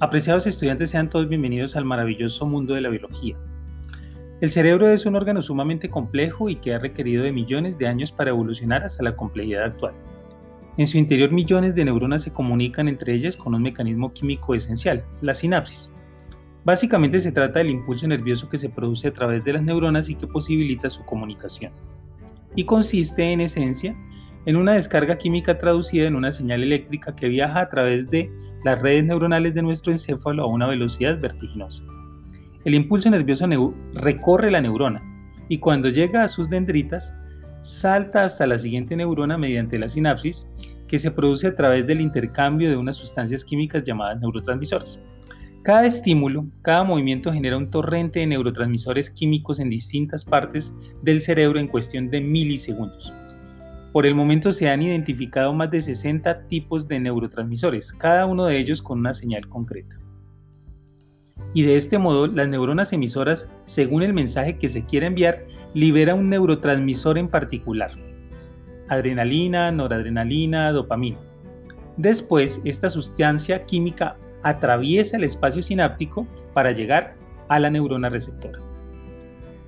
Apreciados estudiantes, sean todos bienvenidos al maravilloso mundo de la biología. El cerebro es un órgano sumamente complejo y que ha requerido de millones de años para evolucionar hasta la complejidad actual. En su interior millones de neuronas se comunican entre ellas con un mecanismo químico esencial, la sinapsis. Básicamente se trata del impulso nervioso que se produce a través de las neuronas y que posibilita su comunicación. Y consiste en esencia en una descarga química traducida en una señal eléctrica que viaja a través de las redes neuronales de nuestro encéfalo a una velocidad vertiginosa. El impulso nervioso recorre la neurona y cuando llega a sus dendritas, salta hasta la siguiente neurona mediante la sinapsis, que se produce a través del intercambio de unas sustancias químicas llamadas neurotransmisores. Cada estímulo, cada movimiento genera un torrente de neurotransmisores químicos en distintas partes del cerebro en cuestión de milisegundos. Por el momento se han identificado más de 60 tipos de neurotransmisores, cada uno de ellos con una señal concreta. Y de este modo, las neuronas emisoras, según el mensaje que se quiere enviar, liberan un neurotransmisor en particular. Adrenalina, noradrenalina, dopamina. Después, esta sustancia química atraviesa el espacio sináptico para llegar a la neurona receptora.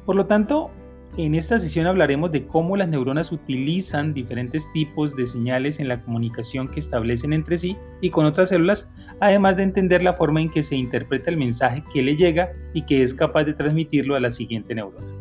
Por lo tanto, en esta sesión hablaremos de cómo las neuronas utilizan diferentes tipos de señales en la comunicación que establecen entre sí y con otras células, además de entender la forma en que se interpreta el mensaje que le llega y que es capaz de transmitirlo a la siguiente neurona.